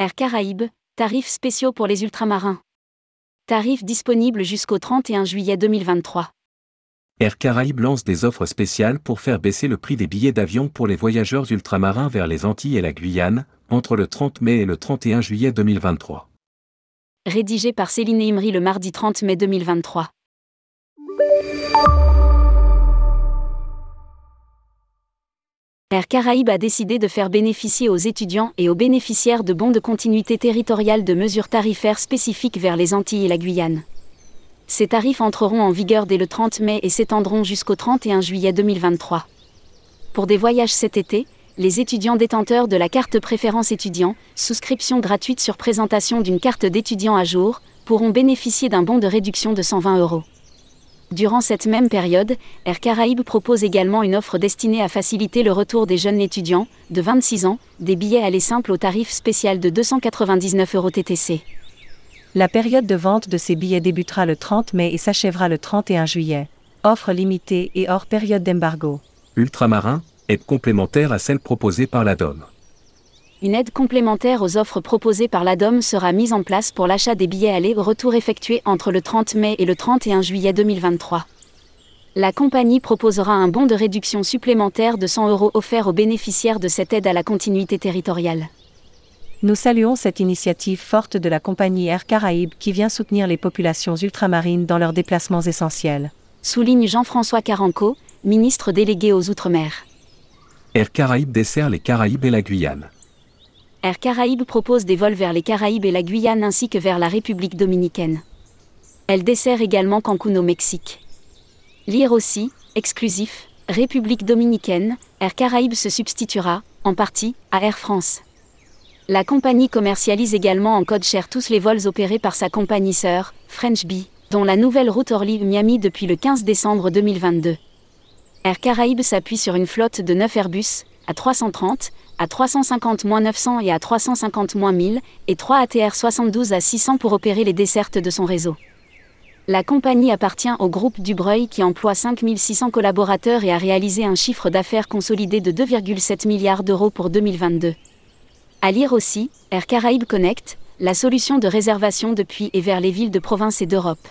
Air Caraïbes, tarifs spéciaux pour les ultramarins. Tarifs disponibles jusqu'au 31 juillet 2023. Air Caraïbes lance des offres spéciales pour faire baisser le prix des billets d'avion pour les voyageurs ultramarins vers les Antilles et la Guyane, entre le 30 mai et le 31 juillet 2023. Rédigé par Céline Imri le mardi 30 mai 2023. Air Caraïbes a décidé de faire bénéficier aux étudiants et aux bénéficiaires de bons de continuité territoriale de mesures tarifaires spécifiques vers les Antilles et la Guyane. Ces tarifs entreront en vigueur dès le 30 mai et s'étendront jusqu'au 31 juillet 2023. Pour des voyages cet été, les étudiants détenteurs de la carte préférence étudiant, souscription gratuite sur présentation d'une carte d'étudiant à jour, pourront bénéficier d'un bon de réduction de 120 euros. Durant cette même période, Air Caraïbes propose également une offre destinée à faciliter le retour des jeunes étudiants, de 26 ans, des billets aller simples au tarif spécial de 299 euros TTC. La période de vente de ces billets débutera le 30 mai et s'achèvera le 31 juillet. Offre limitée et hors période d'embargo. Ultramarin, aide complémentaire à celle proposée par la DOM. Une aide complémentaire aux offres proposées par l'ADOM sera mise en place pour l'achat des billets aller-retour effectués entre le 30 mai et le 31 juillet 2023. La compagnie proposera un bon de réduction supplémentaire de 100 euros offert aux bénéficiaires de cette aide à la continuité territoriale. Nous saluons cette initiative forte de la compagnie Air Caraïbes qui vient soutenir les populations ultramarines dans leurs déplacements essentiels. Souligne Jean-François Caranco, ministre délégué aux Outre-mer. Air Caraïbes dessert les Caraïbes et la Guyane. Air Caraïbes propose des vols vers les Caraïbes et la Guyane ainsi que vers la République dominicaine. Elle dessert également Cancun au Mexique. Lire aussi, exclusif, République dominicaine, Air Caraïbes se substituera, en partie, à Air France. La compagnie commercialise également en code cher tous les vols opérés par sa compagnie sœur, French Bee, dont la nouvelle route Orly-Miami depuis le 15 décembre 2022. Air Caraïbes s'appuie sur une flotte de 9 Airbus, à 330, à 350-900 et à 350-1000, et 3 ATR 72 à 600 pour opérer les dessertes de son réseau. La compagnie appartient au groupe Dubreuil qui emploie 5600 collaborateurs et a réalisé un chiffre d'affaires consolidé de 2,7 milliards d'euros pour 2022. À lire aussi, Air Caraïbes Connect, la solution de réservation depuis et vers les villes de province et d'Europe.